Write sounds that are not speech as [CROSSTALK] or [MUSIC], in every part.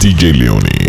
DJ Leone.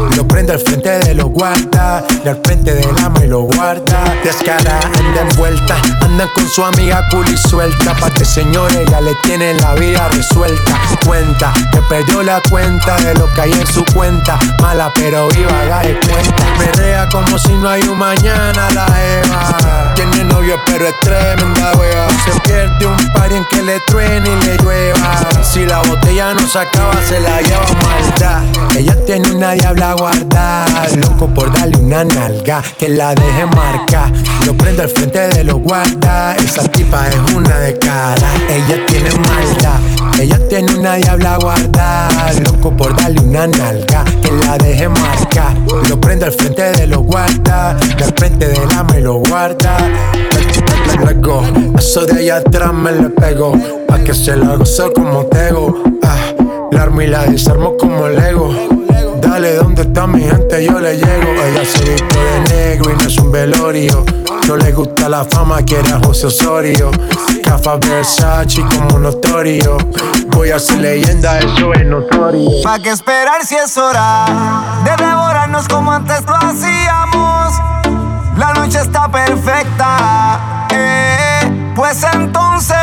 lo prendo al frente de los guarda, y al frente del ama y lo guarda, descara, anda envuelta, anda con su amiga cool suelta, pa' que señor ella le tiene la vida resuelta, cuenta, que perdió la cuenta de lo que hay en su cuenta, mala pero viva, haga de cuenta, perrea como si no hay un mañana la Eva, tiene novio pero es tremenda wea, se pierde un par en que le truene y le llueva, si la botella no se acaba se la lleva maldad, ella tiene una diabla guardada, loco por darle una nalga, que la deje marca, lo prendo al frente de los guarda, esa tipa es una de cara, ella tiene maldad, ella tiene una diabla guardada, loco por darle una nalga, que la deje marca, lo prendo al frente de los guarda, del frente del ama y lo guarda, le go, eso de allá atrás me le pego, pa' que se la goce como tego, ah, la armo y la desarmo como Lego. Dale, ¿dónde está mi gente? Yo le llego. Ella se vistió de negro y no es un velorio. No le gusta la fama, quiere a José Osorio. Cafa Versace como notorio. Voy a ser leyenda, eso es notorio. ¿Pa' qué esperar si es hora de devorarnos como antes lo hacíamos? La noche está perfecta, eh, pues entonces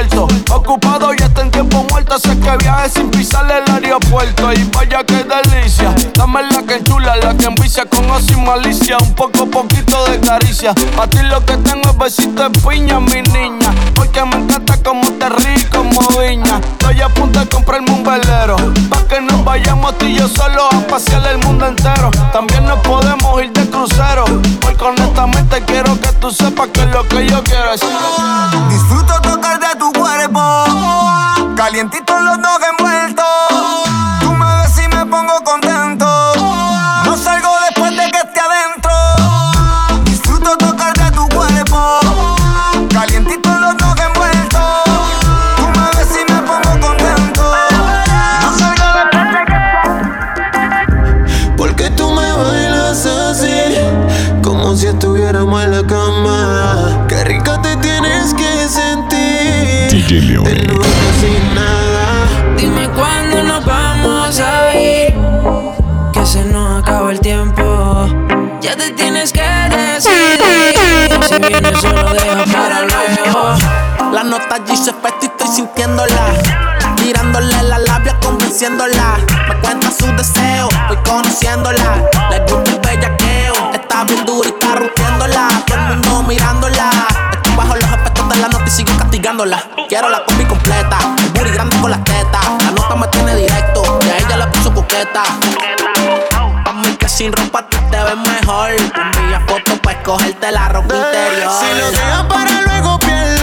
Ocupado y está en tiempo muerto. Sé que viaje sin pisar el aeropuerto. Y vaya que delicia. Dame la que chula, la que envicia Con ocio y malicia, un poco poquito de caricia. Pa' ti lo que tengo es besito de piña, mi niña. Porque me encanta como te ríes como viña Estoy a punto de comprarme un velero. Pa' que nos vayamos tú y yo solo a pasear el mundo entero. También nos podemos ir de crucero. Porque honestamente quiero que tú sepas que lo que yo quiero es. Disfruto La nota allí se y estoy sintiéndola. Mirándole la labia, convenciéndola. Me cuenta su deseo, voy conociéndola. Le gusta el bellaqueo, está bien dura y está rompiéndola. Todo el mundo mirándola. Estoy bajo los efectos de la nota y sigo castigándola. Quiero la combi completa, el booty grande con las tetas. La nota me tiene directo, y a ella la puso coqueta. Pa' mí que sin ropa tú te ves mejor. Envía fotos pa' escogerte la ropa interior. Si lo dejas para luego pierde,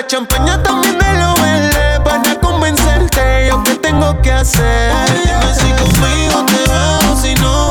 la champaña también de lo verde, para convencerte, yo qué tengo que hacer. Dime si conmigo te vas si no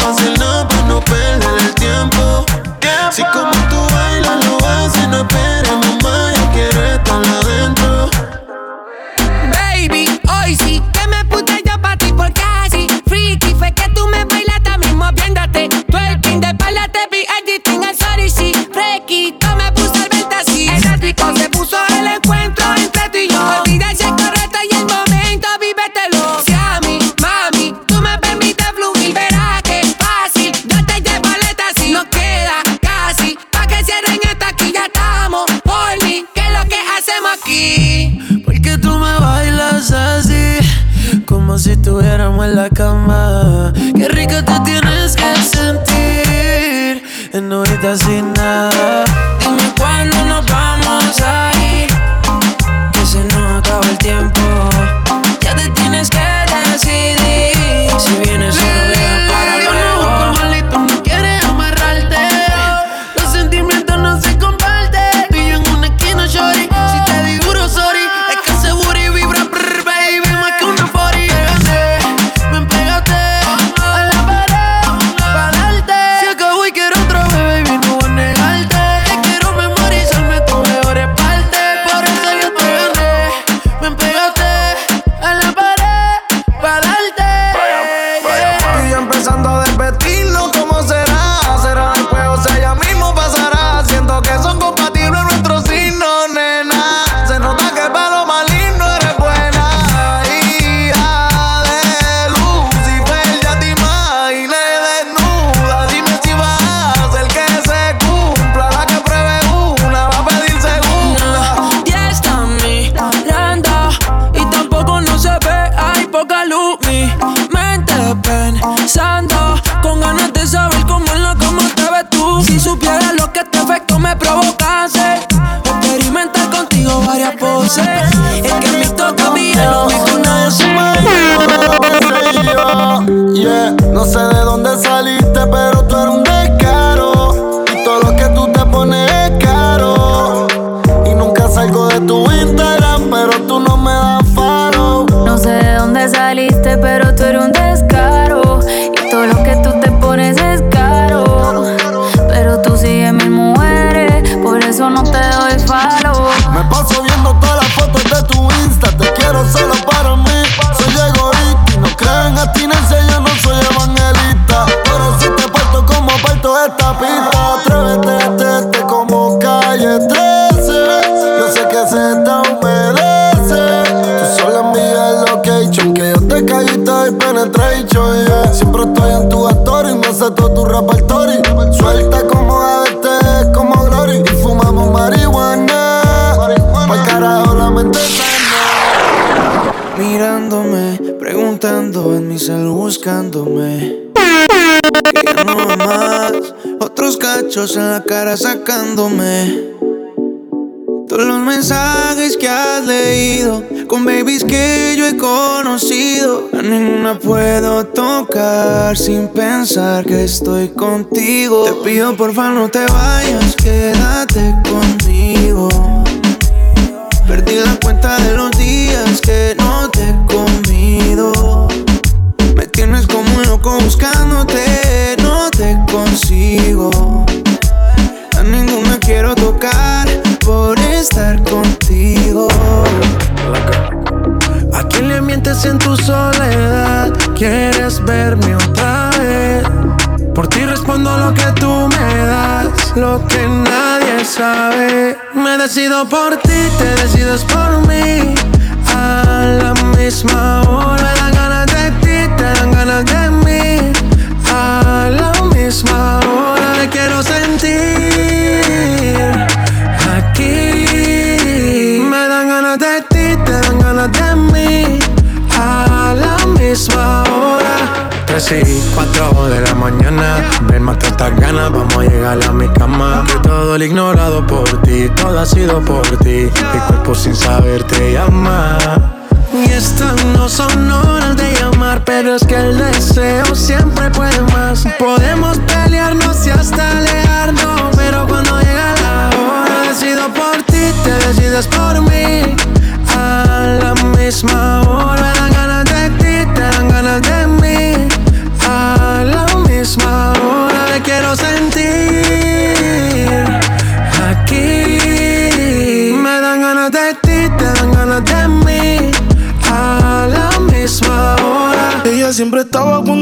todo tu repertorio. Suelta como ADT, como Glory. Y fumamos marihuana. Pa'l carajo la mente sana. Mirándome, preguntando en mi cel buscándome. Ya no más, otros cachos en la cara sacándome. Todos los mensajes que has leído con babies que yo he conocido. A ninguna puedo tocar sin pensar que estoy contigo. Te pido porfa no te vayas, quédate conmigo. Perdí la cuenta de los días que no te he comido. Me tienes como un loco buscándote, no te consigo. A ninguna quiero tocar por estar contigo. ¿A quién le mientes en tu soledad? ¿Quieres verme otra vez? Por ti respondo lo que tú me das, lo que nadie sabe. Me decido por ti, te decides por mí. A la misma hora me dan ganas de ti, te dan ganas de mí. Misma hora. 3 y 4 de la mañana. Ven, mata estas ganas, vamos a llegar a mi cama. Que todo el ignorado por ti, todo ha sido por ti. Mi cuerpo sin saber te llama. Y estas no son horas de llamar, pero es que el deseo siempre puede más. Podemos pelearnos y hasta alejarnos, pero cuando llega la hora, decido por ti, te decides por mí. A la misma hora,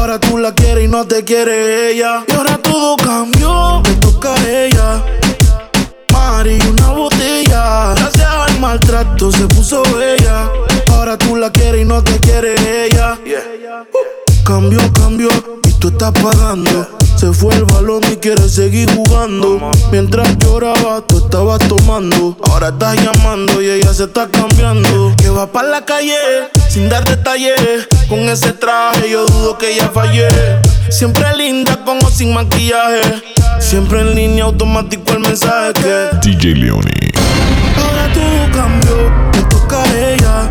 Ahora tú la quieres y no te quiere ella. Y ahora todo cambió, me toca a ella. Mari, una botella. Gracias al maltrato se puso bella. Ahora tú la quieres y no te quiere ella. Cambio, cambio, y tú estás pagando. Se fue el balón y quiere seguir jugando. Mientras lloraba, tú estabas tomando. Ahora estás llamando y ella se está cambiando. Que va para la calle sin dar detalles. Con ese traje yo dudo que ella fallé. Siempre linda como sin maquillaje. Siempre en línea automático el mensaje que DJ Leone. Ahora todo cambió, me toca a ella.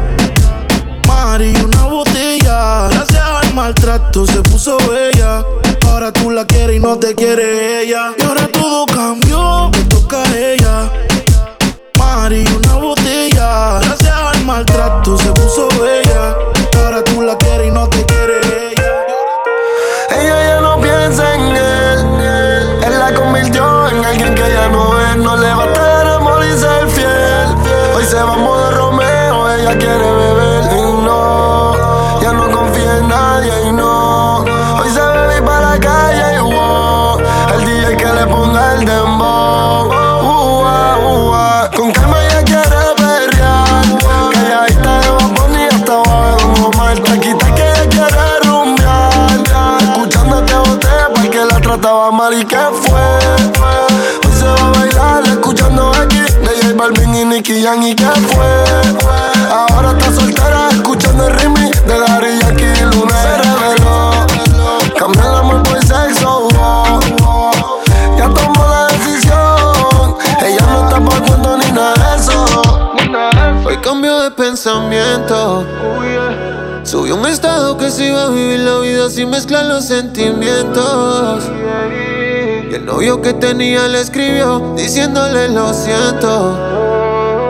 Mari, una botella. Gracias al maltrato se puso bella. Ahora tú la quieres y no te quiere ella. Y ahora todo cambió, me toca a ella. Mari, una botella. Gracias al maltrato se puso bella. Ahora tú la quieres y no te quiere ella. Ella ya no piensa en él. Él la convirtió en alguien que ya no es. No le va a traer amor y ser fiel. Hoy se va a modo Romeo. Ella quiere beber la calle wow. El DJ que le ponga el dembow. Uh, uh, ah. Con calma ella quiere perrear. Calladita de vapor y hasta abajo. Omar, tranquita que ella quiere rumbear. Escuchándote boté porque la trataba mal y que fue. Hoy se va a bailar escuchando aquí de J Balvin y Nicky Jam y que fue. Ahora está soltera escuchando el remix de Daddy Yankee Hoy cambió de pensamiento. Subió un estado que se iba a vivir la vida sin mezclar los sentimientos. Y el novio que tenía le escribió diciéndole lo siento.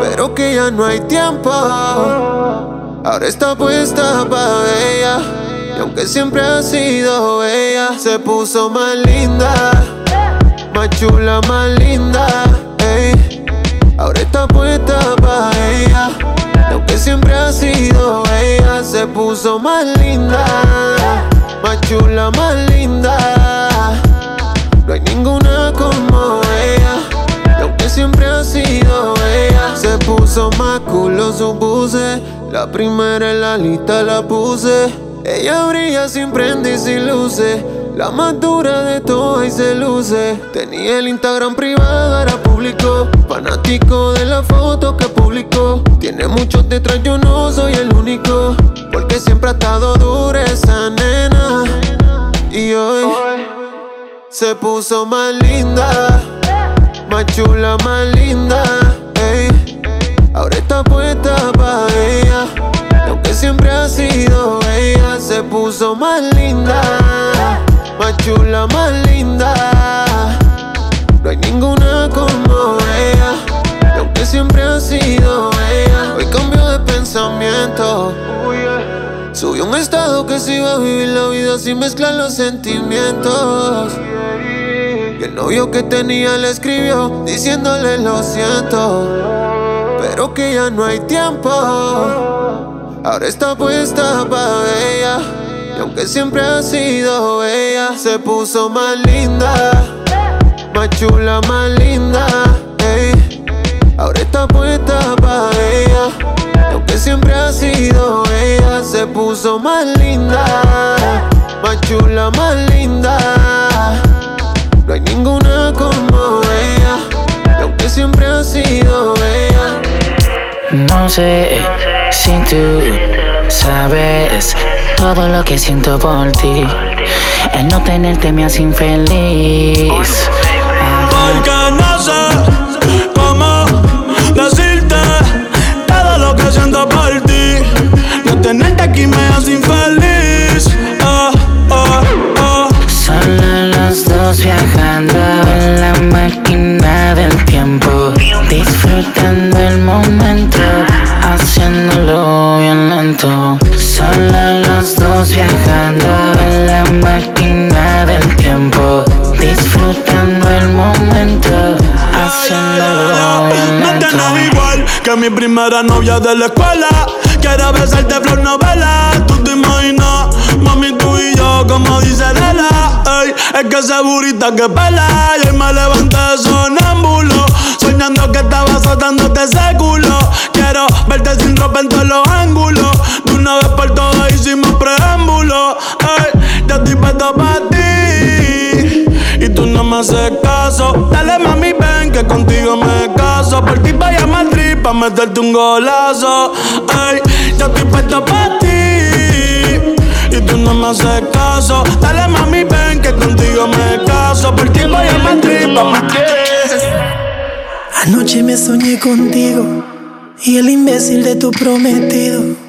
Pero que ya no hay tiempo. Ahora está puesta pa' ella. Y aunque siempre ha sido ella, se puso más linda. Más chula, más linda. ey. Ahora está puesta pa' ella. Siempre ha sido ella, se puso más linda. Más chula, más linda. No hay ninguna como ella. Siempre ha sido ella, se puso más culo su puse. La primera en la lista la puse. Ella brilla sin prende y luces. La más dura de todas y se luce. Tenía el Instagram privado, ahora público. Fanático de la foto que publicó. Tiene muchos detrás, yo no soy el único. Porque siempre ha estado dura esa nena. Y hoy se puso más linda. Más chula, más linda. ey. Ahora está puesta pa' ella. Aunque siempre ha sido ella, se puso más linda. Más chula, más linda. No hay ninguna como ella. Aunque siempre ha sido ella, hoy cambió de pensamiento. Subió un estado que se iba a vivir la vida sin mezclar los sentimientos. Y el novio que tenía le escribió diciéndole lo siento. Pero que ya no hay tiempo. Ahora está puesta pa' ella. Y aunque siempre ha sido ella, se puso más linda. Más chula, más linda. Ahora está puesta pa' ella. Siempre ha sido ella, se puso más linda. Más chula, más linda. No hay ninguna como ella. Y aunque siempre ha sido ella. No sé si tú sabes todo lo que siento por ti. El no tenerte me hace infeliz. Porque no era novia de la escuela. Quiero besarte flor novela. Tú te imaginas, mami, tú y yo, como dice Lela. Ey, es que ese burrita que pela. Y me levanté sonámbulo. Soñando que estaba azotándote ese culo. Quiero verte sin ropa en todos los ángulos. De una vez por todas hicimos preámbulo. Ey, yo estoy puesto para ti. Y tú no me haces caso. Dale mami, ven que contigo me caso. Por ti vaya a pa' meterte un golazo. Ey, yo estoy puesto para ti. Y tú no me haces caso. Dale mami, ven que contigo me caso. Por ti voy a Madrid pa'. Anoche me soñé contigo y el imbécil de tu prometido.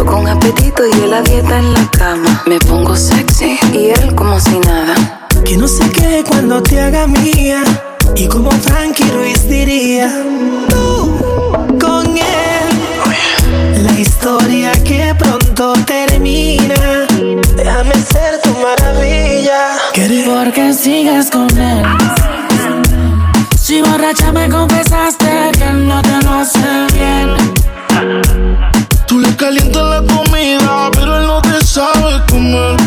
Yo con apetito y él la dieta en la cama. Me pongo sexy y él como si nada. Que no se quede cuando te haga mía. Y como Frankie Ruiz diría, tú con él. La historia que pronto termina. Déjame ser tu maravilla. Porque sigues con él. Si borracha me confesaste que él no te lo hace bien. Calientas la comida, pero él no te sabe comer.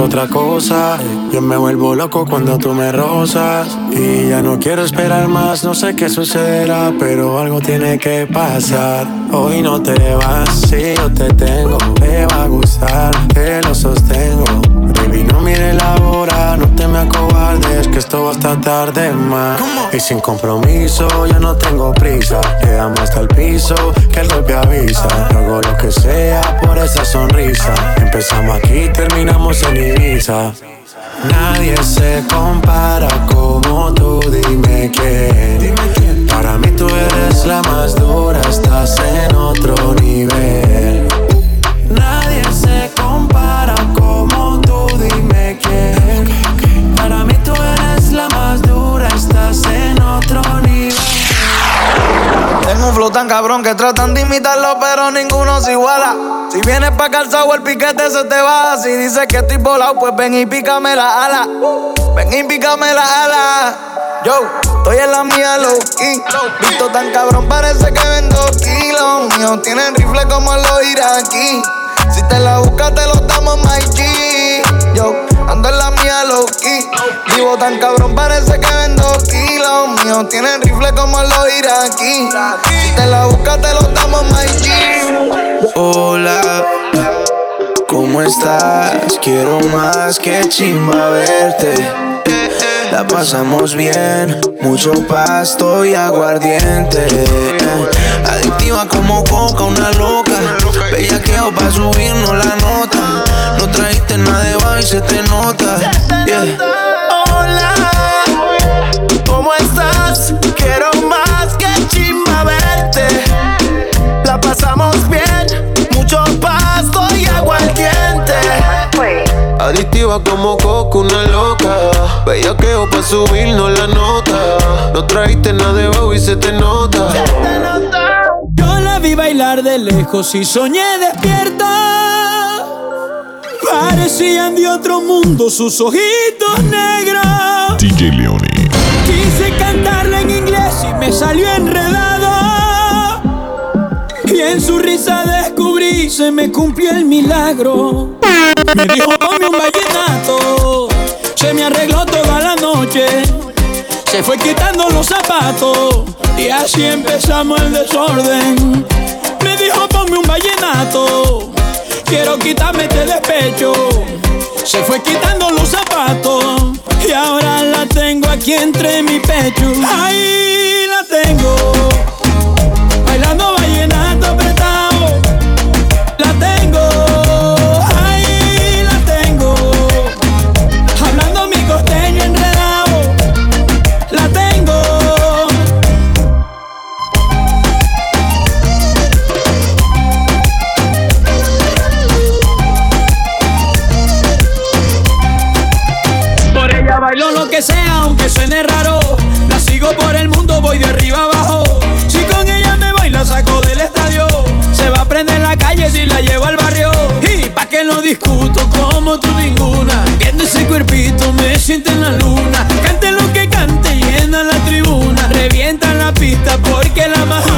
Otra cosa. Yo me vuelvo loco cuando tú me rozas. Y ya no quiero esperar más, no sé qué sucederá, pero algo tiene que pasar. Hoy no te vas, si yo te tengo, te va a gustar, te lo sostengo. No mire la hora, no te me acobardes, que esto va hasta tarde más. Y sin compromiso, yo no tengo prisa. Llegamos hasta el piso, que el golpe avisa. Hago lo que sea por esa sonrisa. Empezamos aquí, terminamos en Ibiza. Nadie se compara como tú, dime quién. Para mí tú eres la más dura, estás en otro nivel. Tengo un flow tan cabrón que tratan de imitarlo, pero ninguno se iguala. Si vienes pa' calzado, el piquete se te va. Si dices que estoy volado, pues ven y pícame la ala. Ven y pícame la ala. Yo, estoy en la mía, low key. Visto tan cabrón, parece que vendo kilos. Míos tienen rifle como los iraquí. Si te la buscas, te lo damos, G. Yo, ando en la mía, low key. Vivo tan cabrón, parece que tienen rifle como los iraquí. Si te la buscas, te lo damos, my G. Hola, ¿cómo estás? Quiero más que chimba verte. La pasamos bien, mucho pasto y aguardiente. Adictiva como coca, una loca. Bellaqueo pa' subirnos la nota. No trajiste nada de baile, se te nota. Yeah. Hola, ¿cómo estás? Quiero más que chimba verte. La pasamos bien, mucho pasto y aguardiente. Adictiva como coco, una loca. Bellaqueo pa' subirnos la nota. No trajiste nada de baile y se te nota. Yo la vi bailar de lejos y soñé despierta. Parecían de otro mundo sus ojitos negros. DJ Leone. Quise cantarla en inglés y me salió enredado. Y en su risa descubrí, se me cumplió el milagro. Me dijo, ponme un vallenato. Se me arregló toda la noche. Se fue quitando los zapatos. Y así empezamos el desorden. Me dijo ponme un vallenato. Quiero quitarme este despecho. Se fue quitando los zapatos. Aquí entre mi pecho. Ahí la tengo. Discuto como tú ninguna. Viendo ese cuerpito me siento en la luna. Cante lo que cante, llena la tribuna. Revienta la pista porque la más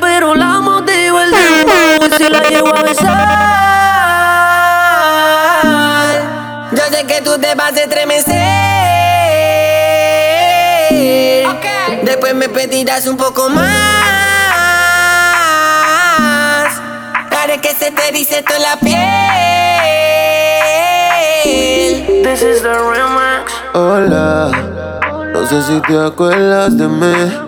Pero la motivo el dembow y si la llevo a besar. Yo sé que tú te vas a estremecer. Después me pedirás un poco más. Haré que se te dice toda la piel. This is the remix. Hola, no sé si te acuerdas de mí.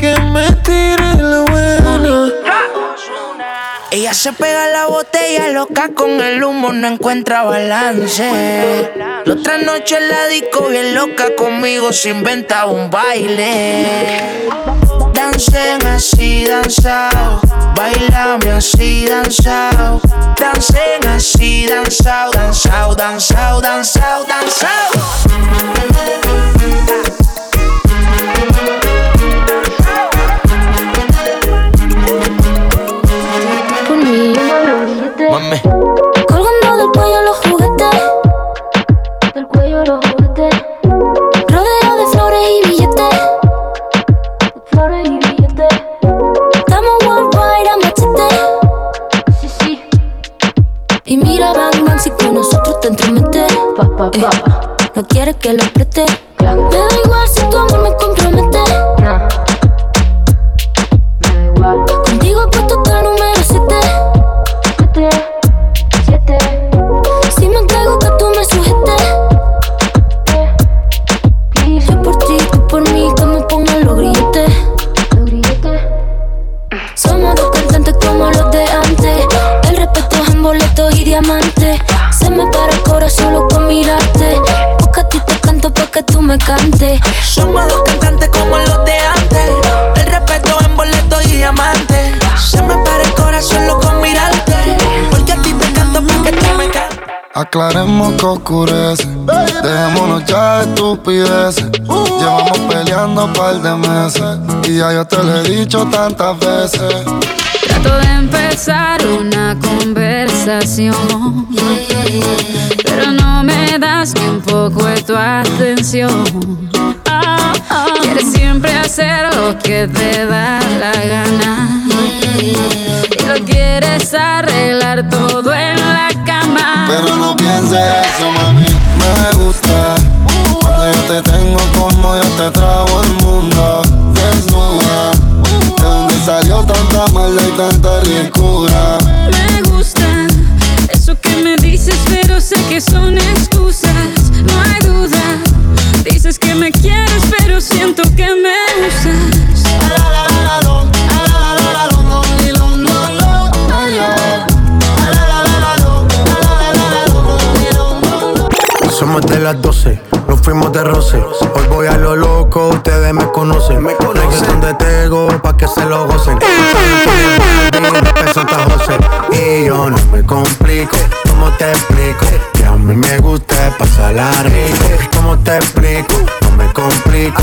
que me tire la buena. Ella se pega la botella loca con el humo, no encuentra balance. La otra noche la disco bien loca conmigo se inventa un baile. Dancen así, danzao. Bailame así, danzao. Dancen así, danzao. Danzao, danzao, danzao, danzao. Rodeo de flores y billetes. Flores y billetes. Estamos worldwide a machete. Sí, sí. Y mira, Bang Bang, si con nosotros te entrometes. Pa, pa, pa. No quieres que lo preste. Me da igual si tu amor me me cantes. Somos dos cantantes como los de antes. El respeto en boleto y diamante. Se me para el corazón loco con mirarte. Porque a ti te canto pa' que tú me cantes. Aclaremos que oscurece. Dejémonos ya de estupideces. Llevamos peleando un par de meses. Y ya yo te lo he dicho tantas veces. Trato de empezar una conversación, pero no me das ni un poco de tu atención. Ah, ah. Quieres siempre hacer lo que te da la gana y lo quieres arreglar todo en la cama. Pero no pienses eso, mami. Me gusta cuando yo te tengo como yo te trago el mundo. Desnuda, de dónde salió tanta maldad y tanta ricura. sé que son excusas, no hay duda. Dices que me quieres, pero siento que me usas. Somos de las 12, nos fuimos de roce. Hoy voy a lo loco, ustedes me conocen. Me conocen donde tengo pa' que se lo gocen. [LAUGHS] Y yo no me complico. ¿Cómo te explico? Que a mí me gusta pasarla rico. ¿Cómo te explico? No me complico.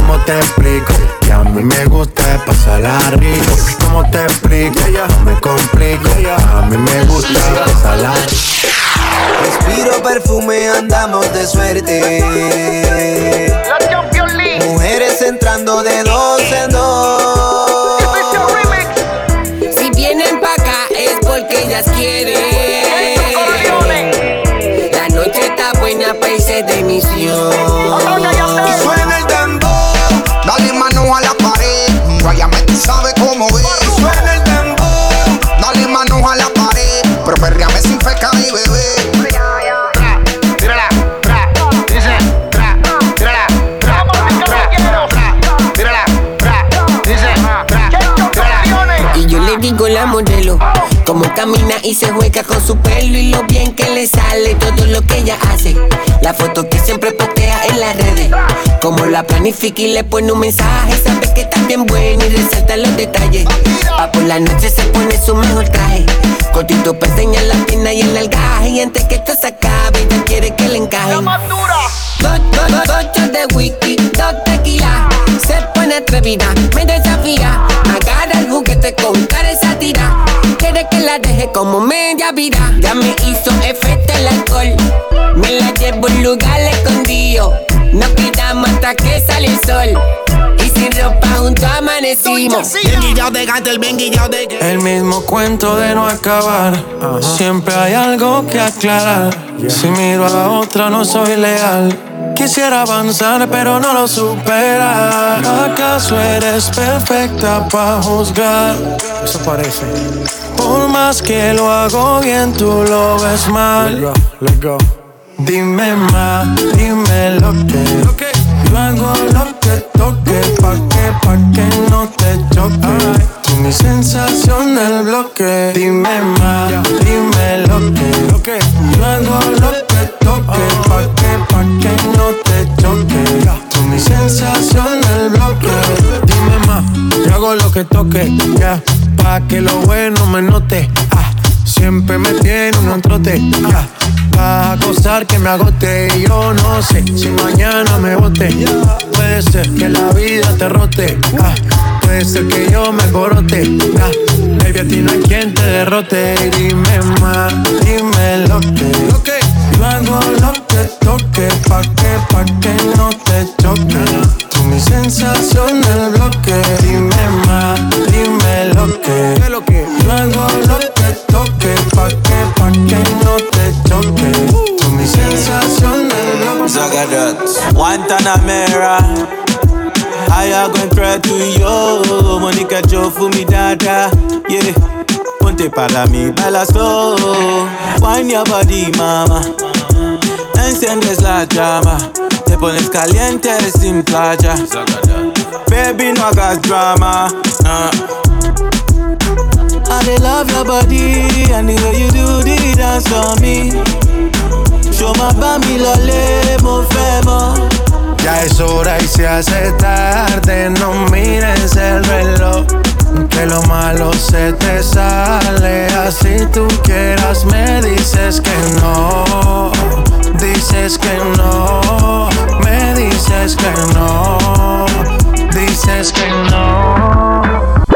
¿cómo te explico? Que a mí me gusta pasarla rico. ¿Cómo te explico? No me complico, a mí me gusta pasarla Respiro perfume, andamos de suerte. Mujeres entrando de dos en dos. Si vienen pa' acá es porque ellas quieren. La noche está buena pa' irse de misión. Sabes cómo es. Suena el dembow, dale mano a la pared. Pero perreame sin feca y bebé. Y yo le digo la modelo, como camina y se juega con su pelo y lo bien que le sale todo lo que ella hace. La foto que siempre postea en las redes, como la planifica y le pone un mensaje, sabe que está bien buena y resalta los detalles. Pa' por la noche se pone su mejor traje, cortito para enseñar la pierna y el algaje. Y antes que esto se acabe, ella quiere que le encajen. Dos, dos, dos, dos de whisky, dos tequila. Me desafía. Agarra el juguete con cara esa tira. Quiere que la deje como media vida. Ya me hizo efecto el alcohol. Me la llevo a un lugar escondido. Nos quedamos hasta que sale el sol. Sin ropa juntos amanecimos. Bien guillado de gato, el bien guillado de El mismo cuento de no acabar. Siempre hay algo que aclarar. Si miro a otra, no soy leal. Quisiera avanzar, pero no lo supera. ¿Acaso eres perfecta para juzgar? Eso parece. Por más que lo hago bien, tú lo ves mal. Let's go, let's go. Dime más, dime lo que. Yo hago lo que toque, pa' que, pa' que no te choque. Tú mi sensación del bloque. Dime más, dime lo que. Yo hago lo que toque, pa' que, pa' que no te choque. Tú mi sensación del bloque. Dime más, yo hago lo que toque, ya. Pa' que lo bueno me note. Ah, siempre me tiene un trote, ya. Pa' acosar que me agote y yo no sé si mañana me bote. Puede ser que la vida te rote. ah, puede ser que yo me corote. ah, baby, a ti no hay quien te derrote. Dime más, dime lo que. Yo hago lo que toque. Pa' que, pa' que no te choque. Tú mi sensación del bloque. Dime más, dime lo que. Yo hago lo que toque. Pa' que, pa' que no te choque. Tú mi sensación del bloque. Zagadat, Guantanamera. I am going try to yo, Monica Joe for me dada, yeah. Ponte para mí, baila slow, wine your body, mama. Enciendes la llama, te pones caliente sin playa. Baby, no hagas drama. Uh. I dey love your body and the way you do the dance for me. Show my bami lole, mo. Ya es hora y se hace tarde, no mires el reloj. Que lo malo se te sale, así tú quieras me dices que no, dices que no, me dices que no, dices que no.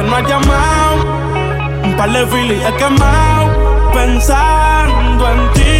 Que no has llamado. Un par de filis he quemado. Pensando en ti,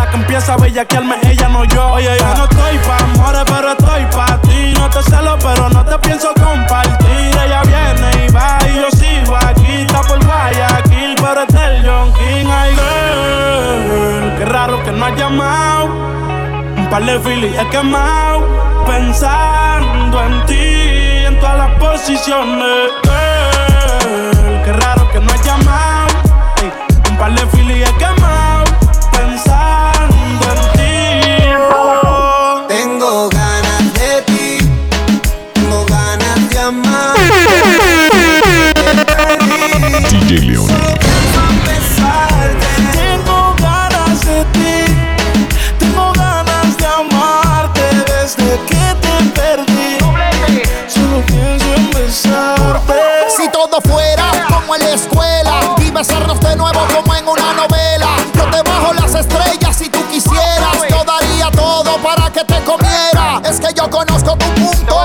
la que empieza a bellaquearme, ella no yo. Oye, yo no estoy pa' amores, pero estoy pa' ti. No te celo, pero no te pienso compartir. Ella viene y va y yo sigo aquí. Está por Guayaquil, pero es del John King. Ay, girl, qué raro que no has llamado. Un par de filis he quemado. Pensando en ti, en todas las posiciones. Girl, qué raro que no has llamado. Un par de filis he quemado. DJ Leone. Tengo ganas de ti, tengo ganas de amarte desde que te perdí. Solo pienso en besarte. Si todo fuera como en la escuela y besarnos de nuevo como en una novela. Yo te bajo las estrellas si tú quisieras. Yo daría todo para que te comiera. Es que yo conozco tu punto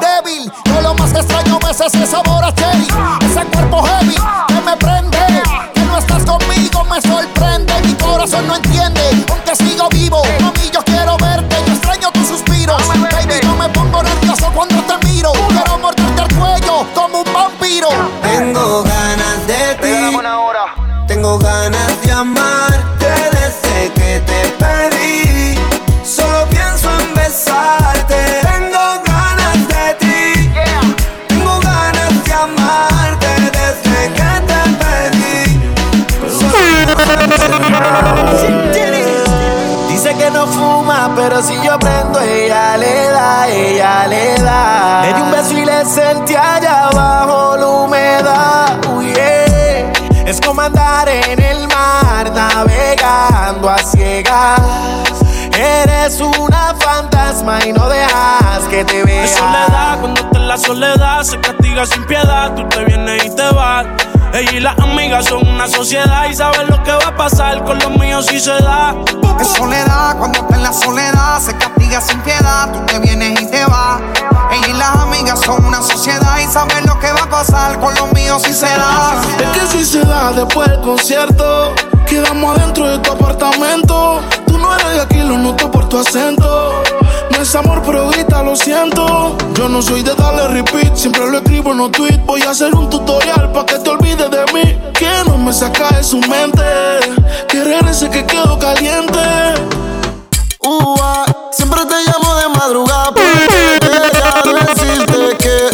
débil. Yo lo más que extraño es ese sabor a cherry. Ese cuerpo heavy Tú te vienes y te vas. Ella y las amigas son una sociedad y saben lo que va a pasar con los míos si se da. Es soledad, cuando está en la soledad se castiga sin piedad. Tú te vienes y te vas. Ella y las amigas son una sociedad y saben lo que va a pasar con los míos si se da. Es que si se da después del concierto, quedamos adentro de tu apartamento. Tú no eres de aquí, lo noto por tu acento. No es amor, pero ahorita lo siento. Yo no soy de darle repeat, siempre lo escribo en los tweets. Voy a hacer un tutorial para que te olvides de mí. Que no me saca de su mente. Querer ese que quedó caliente. Ua, siempre te llamo de madrugada porque quería decirte que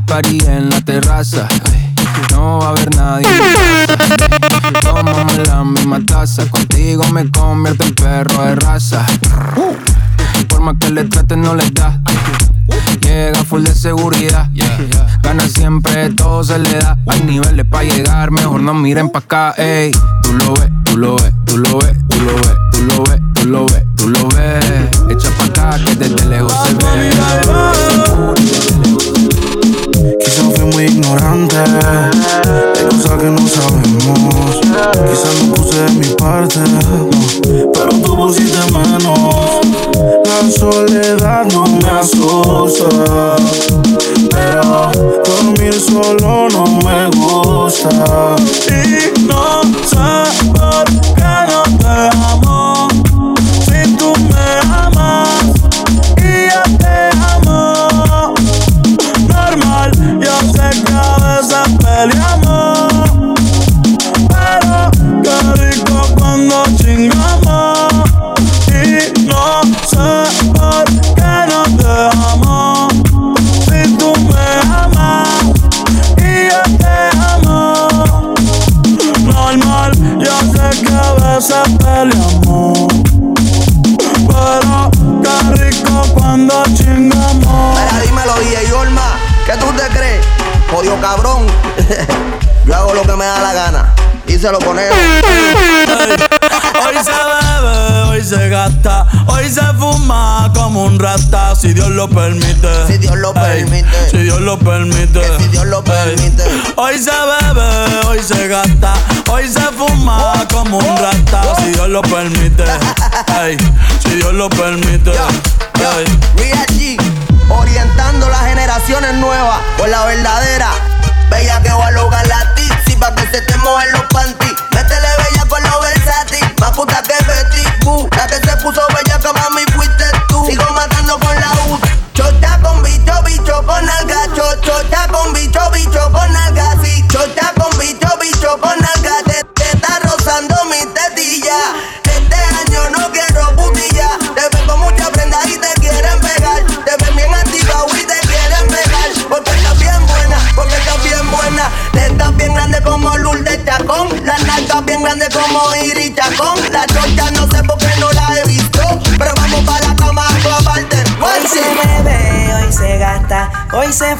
Hay party en la terraza. No va a haber nadie. Tómame la misma taza. Contigo me convierto en perro de raza. Por más que le traten, no les da. Llega full de seguridad. Gana siempre, todo se le da. Hay niveles para llegar, mejor no miren pa' acá. Ey, tú lo ves, tú lo ves, tú lo ves, tú lo ves, tú lo ves, tú lo ves, tú lo ves. Echa pa' acá que desde lejos se ve. Quizás fui muy ignorante de cosas que no sabemos. Quizás no puse mi parte, pero tú pusiste menos. La soledad no me asusta, pero dormir solo no me gusta. Y no se lo pone. Hoy se bebe, hoy se gasta, hoy se fuma como un rata, si Dios lo permite. Si Dios lo Ey, permite. Si Dios lo permite. si Dios lo permite. Hoy se bebe, hoy se gasta, hoy se fuma como un rata, si Dios lo permite. Ey, si Dios lo permite. Ey. Real G, orientando las generaciones nuevas por la verdadera. Bella que va a lograr la tipsy pa' se te mojen los panties. Métele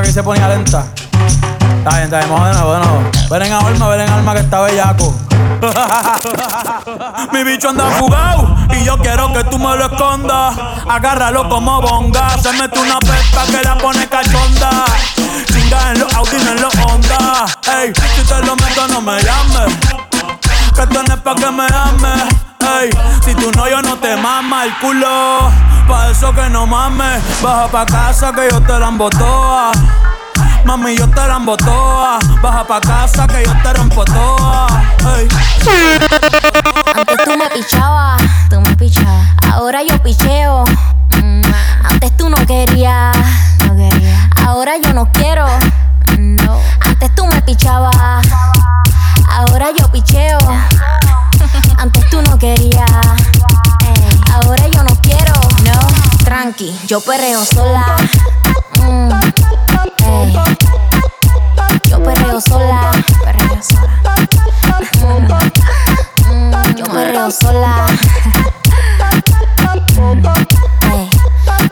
Pensaba que se ponía lenta. Está bien, está bien, vamos de nuevo, de. Ven en alma, ven en alma que está bellaco. [LAUGHS] Mi bicho anda fugado y yo quiero que tú me lo escondas. Agárralo como bonga. Se mete una pesta que la pone cachonda. Chinga en los Audi, en los Honda. Ey, si te lo meto, no me llames. Que tú no es pa' que me ames. Ey, si tú no, yo no te mama el culo. Pa' eso que no mames. Baja pa' casa que yo te la embotoa. Mami, yo te la embotoa. Baja pa' casa que yo te rompo toa. Antes tú me pichabas, tú me pichabas. Ahora yo picheo. Mm, Antes tú no querías, no quería. Ahora yo no quiero. No. Antes tú me pichabas. Ahora yo picheo. [LAUGHS] Antes tú no querías. Tranqui, yo perreo sola. Mm, ey. Yo perreo sola. Perreo sola. Mm, yo perreo sola. Ey,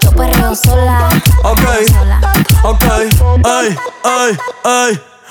Yo perreo sola. Ok, ok, ay, ay, ay.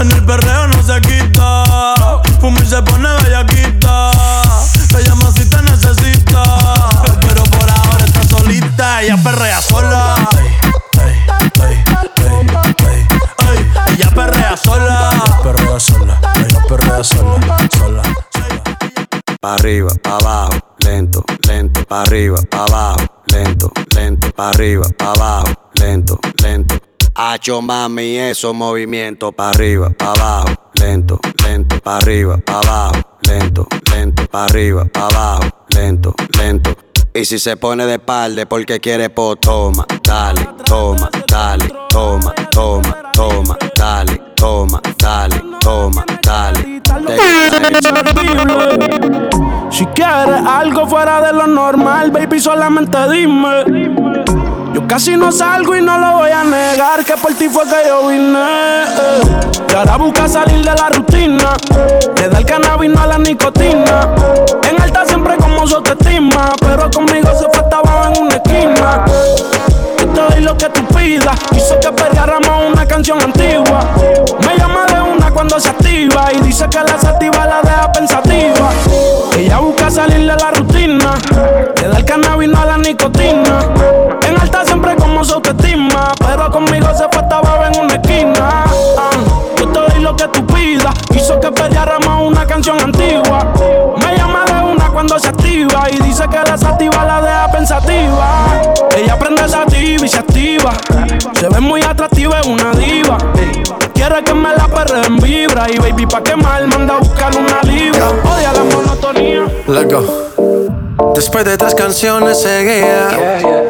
En el perreo no se quita. Fuma y se pone bellaquita. Te llama si te necesita. Pero por ahora está solita. Ella perrea sola. Ella perrea sola. Ella perrea sola. Ella perrea sola. Sola. Pa' arriba, pa' abajo, lento, lento, pa' arriba, pa' abajo, lento, lento, pa' arriba, pa' abajo, lento, lento. Hacho mami, esos movimientos pa' arriba, pa' abajo, lento, lento, pa' arriba, pa' abajo, lento, lento, pa' arriba, pa' abajo, lento, lento. Y si se pone de espalda porque quiere po, toma, dale, toma, dale, toma, toma, toma, dale, toma, dale, toma, dale. Si quieres algo fuera de lo normal, baby, solamente dime. Yo casi no salgo y no lo voy a negar, que por ti fue que yo vine. eh. Y ahora busca salir de la rutina, le da el cannabis no a la nicotina. En alta siempre como su autoestima, pero conmigo se fue estaba en una esquina. Yo te doy lo que tú pidas, hizo que perdiéramos una canción antigua. Me llama de una cuando se activa y dice que la sativa la deja pensativa. Ella busca salir de la rutina, le da el cannabis no a la nicotina. Fue estaba en una esquina. Yo te doy lo que tú pidas, hizo que perdiéramos una canción antigua. Me llama de una cuando se activa y dice que la sativa la deja pensativa. Ella prende sativa y se activa, se ve muy atractiva, es una diva. Quiere que me la perre en vibra y baby pa' quemar manda a buscar una libra. Odia la monotonía. Let's go. Después de tres canciones seguía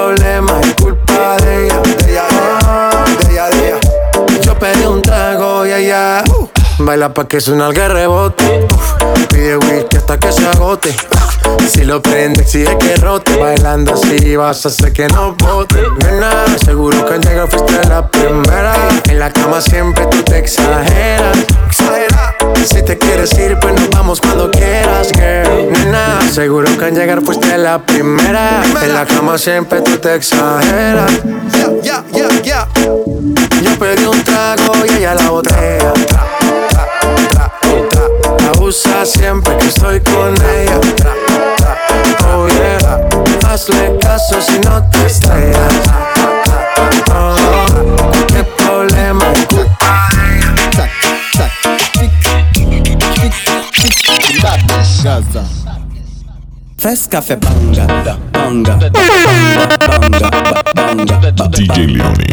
problema es culpa de ella. De ella, de ella, de ella. Yo pedí un trago y ella uh, baila pa' que suena el rebote. Uf, pide whisky hasta que se agote. Si lo prende, exige que rote. Bailando así vas a hacer que no bote. Nena, seguro que al llegar fuiste la primera. En la cama siempre tú te exageras. Si te quieres ir, pues nos vamos cuando quieras, girl. Nena, seguro que al llegar fuiste la primera. En la cama siempre tú te exageras. Yeah, yeah, yeah, Yo pedí un trago y ella la botella. Abusa siempre que estoy con ella. Oh yeah, hazle caso si no te estrellas. Oh, Gaza. Fes café banga, banga, banga, banga, banga, banga, DJ Leone.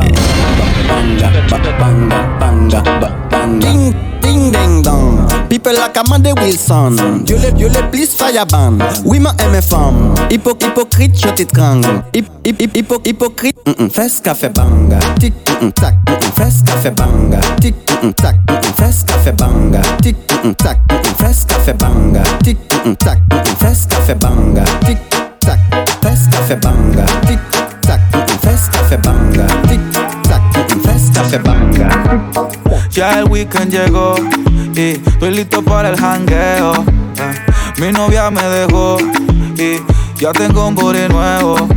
banga, banga, banga, banga. Ding, ding, ding, dong. People la cama de Wilson. Dieu les, Dieu les plus fireban. Oui, ma femme. Hypo, hypocrite, je t'étrangle. Hip, hip, hip, hypo, hypocrite. Mm -mm. Fes café banga. Tic, mm -mm, tac. Mm -mm. Fes café banga. Tic, tac. Mm -mm. Fes café banga. Tic, mm -mm, tac. Mm -mm. Fes café banga. Tic, mm -mm, tac. Mm -mm. Fes café banga. Tic, tac. Fes café banga. Tic, tac. Mm -mm. Fes café banga. Tic, tac. Mm -mm. Fes café banga. Ya el weekend llegó y estoy listo para el jangueo. Eh, Mi novia me dejó y ya tengo un booty nuevo.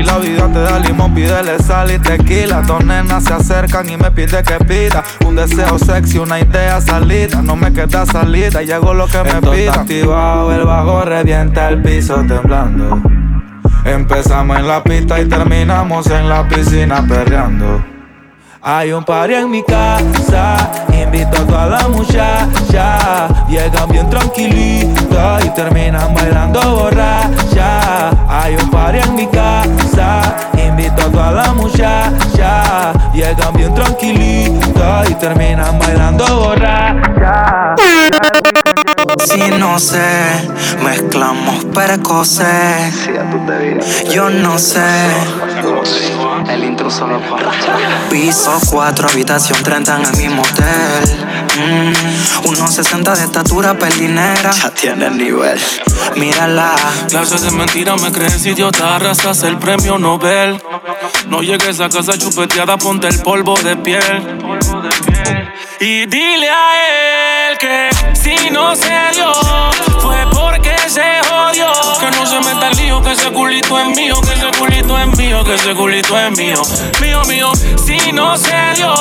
Si la vida te da limón, pídele sal y tequila. Dos nenas se acercan y me pide que pida. Un deseo sexy, una idea salida. No me queda salida, llego lo que me Esto pida. está activado, el bajo revienta el piso temblando. Empezamos en la pista y terminamos en la piscina perreando. Hay un party en mi casa, invito a toda la muchacha. Llegan bien tranquilitas y terminan bailando borracha. Hay un party en mi casa, invito a toda la muchacha. Llegan bien tranquilitas y terminan bailando borracha. Si no sé, mezclamos precoces. Yo no sé. El intro solo para Piso 4, habitación 30 en el mismo hotel. Mm, 1.60 de estatura, pelinera. Ya tiene el nivel. Mírala. Clases de mentira, me crees idiota, arrasas el premio Nobel. No llegues a casa chupeteada, ponte el polvo de piel. Y dile a él que si no se dio, fue porque se jodió. Que no se meta el lío, que ese culito es mío, que ese culito es mío, que ese culito es mío. Mío, mío, si no se dio,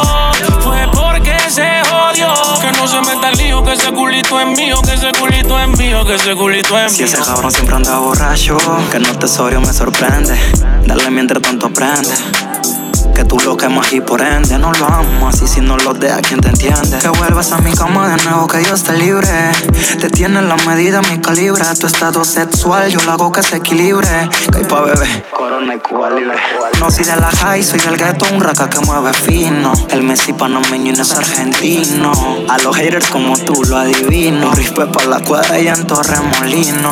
fue porque se jodió. Que no se meta el lío, que ese culito es mío, que ese culito es mío, que ese culito es Si mío. ese cabrón siempre anda borracho, que no tesorio me sorprende. Dale mientras tanto aprende. Que tú lo quemas y por ende no lo amas. Y si no lo dejas, ¿quién te entiende? Que vuelvas a mi cama de nuevo, que Dios te libre. Te tiene la medida, mi calibre. Tu estado sexual, yo lo hago que se equilibre. Que hay pa' bebé. Corona y Cuba libre. No soy de la high, soy del ghetto, un raca que mueve fino. El Messi panameño y no es argentino. A los haters como tú lo adivino. Rispe pa' la cuadra y en Torremolino.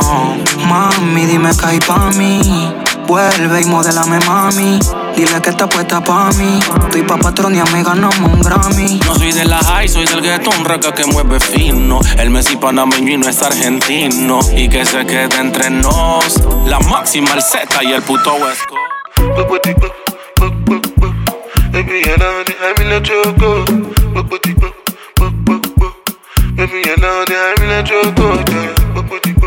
Mami, dime que hay pa' mí. Vuelve y modélame, mami. Dile que está puesta pa' mí. Estoy pa' patrón y me ganamos un Grammy. No soy de la high, soy del gueto, un raca que mueve fino. El Messi panameño y no es argentino. Y que se quede entre nos. La máxima, el Z y el puto West Coast. Baby, you know that I'm in a choco.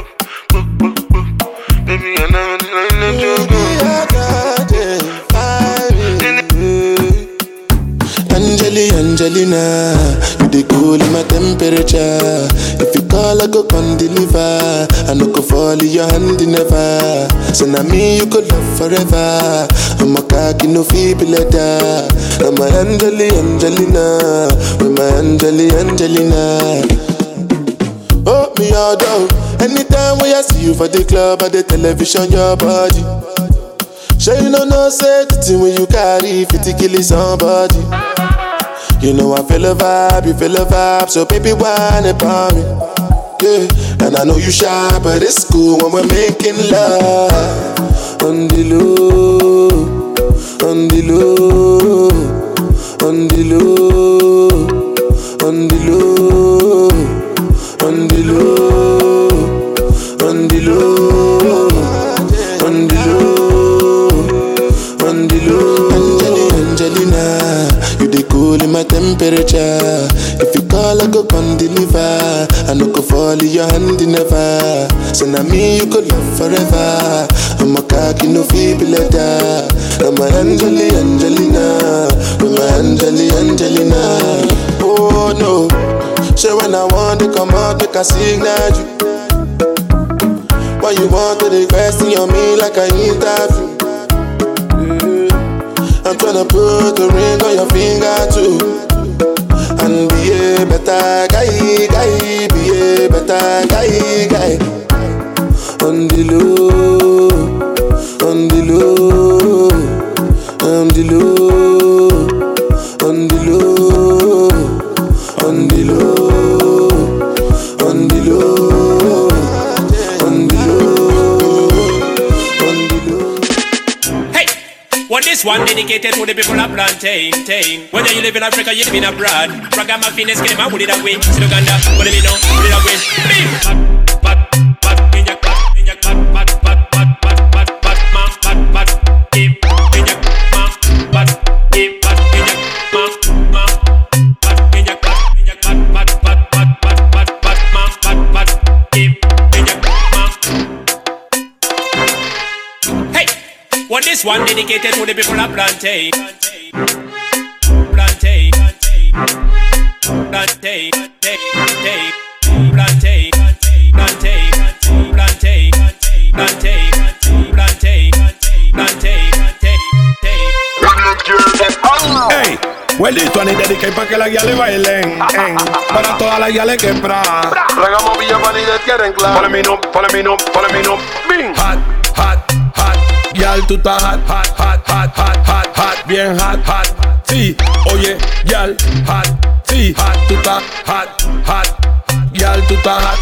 Baby, you know that I'm in a choco. You a choco. Angeli, Angelina, you the cool in my temperature. If you call, I go come deliver. I no go fall in your hand never. So now me you could love forever. I'm a cocky no feeble letter. I'm my Angeli, Angelina, with my Angeli, Angelina. Oh, me all down. Anytime when I see you for the club or the television, your body. Sure you know no thing when you carry 50 kill somebody. You know I feel a vibe, you feel a vibe, so baby whine about me. Yeah, And I know you shy, but it's cool when we're making love. On the low, on the low, on the low, temperature. If you call, I go come deliver. I no go fall in your hand never. So now me you could love forever. I'm a cocky no feeble letter. I'm a Angeli Angelina, I'm a Angeli Angelina. Oh no, so when I want to come out, make a signal you. Why you want to request on me like I interview? Mm-hmm. I'm tryna put a ring on your finger too. And be a better guy, guy, be a better guy, guy. On the low, this one dedicated to the people of plantain, tain. Whether you live in Africa, you live in abroad. Ragamuffin is game, put it away. See Uganda, put it in, no, put it away. Bing. This one dedicated to the people of plantain. Plantain. Plantain. Plantain. Plantain. Plantain. Plantain. Plantain. Plantain. Plantain. Ey, well, this one is dedicated para que las guiales bailen. en, para todas las guiales que pra. Tragamos Villa Validez, quieren claro. Follow me no, follow me no, follow me no. Bing. Hot. Yal, tú estás hot, hot, hot, hot, hot, hot, hot. Bien hot, hot. Sí, oye, yal, hot. Sí, hot, tú estás hot, hot. Yal, tú estás hot.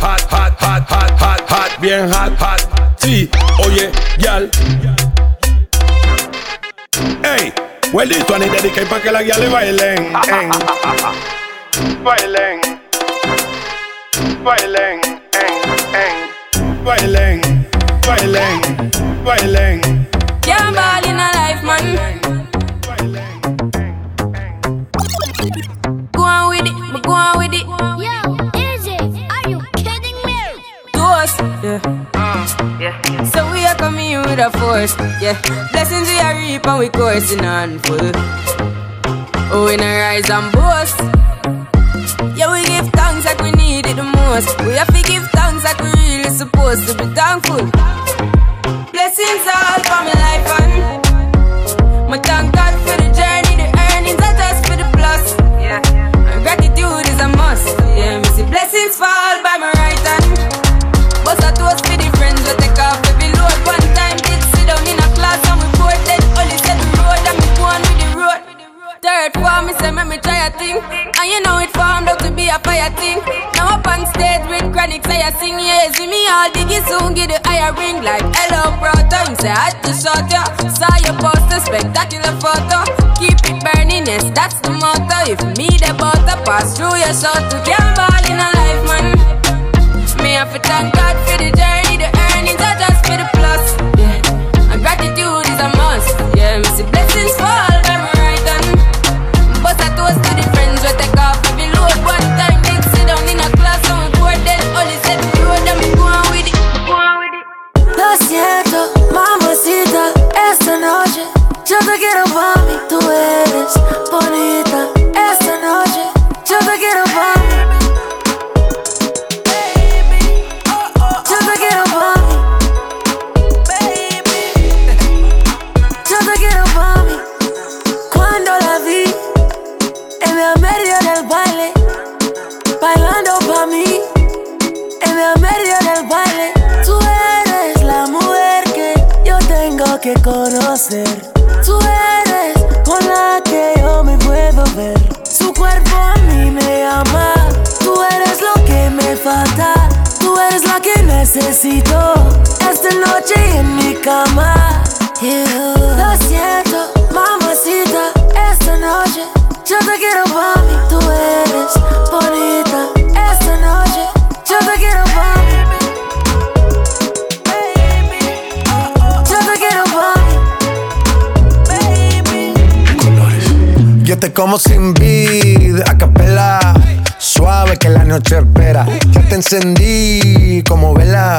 Hot, hot, hot, hot, hot, hot. Bien hot, hot. Sí, oye, yal. Ey, well, this one dedicated para que las guiales bailen. en, bailen. Bailen. en, en, bailen. Bailen. Bailen. Can't ball in a life, man. Go on with it, but go on with it. Yo, Izzy, are you kidding me? Toast, yeah. yeah. So we are coming in with a force, yeah. Blessings we are reap and we coursing on full. Oh, we not rise and boast. Yeah, we give thanks like we need it the most. We have to give like we really supposed to be thankful. Blessings all for my life and my thank God for the journey, the earnings are just for the plus. Yeah, and gratitude is a must. Yeah, me see blessings fall by my Third form, me say make me try a thing, and you know it formed out to be a fire thing. Now up on stage with chronic say I sing, yeah, see me all diggy soon get the higher ring like hello brother. Him say I had to shot ya, saw your poster, spectacular photo. Keep it burning, yes that's the motto. If me the butter pass through your shot to can't ball in a life, man. Me have to thank God for the journey, the earnings are just for the plus. Yeah, and gratitude is a must. Yeah, me see blessings fall In a mamacita, esta noche yo te quiero pa' mí. Tú eres bonita, mí, en el medio del baile, tú eres la mujer que yo tengo que conocer. Tú eres con la que yo me puedo ver. Su cuerpo a mí me ama, tú eres lo que me falta. necesito esta noche en mi cama. Lo siento, mamacita, esta noche yo te quiero pa' mí. Tú eres bonita, Yo te como sin vid, a capela. Suave que la noche espera. Ya te encendí como vela.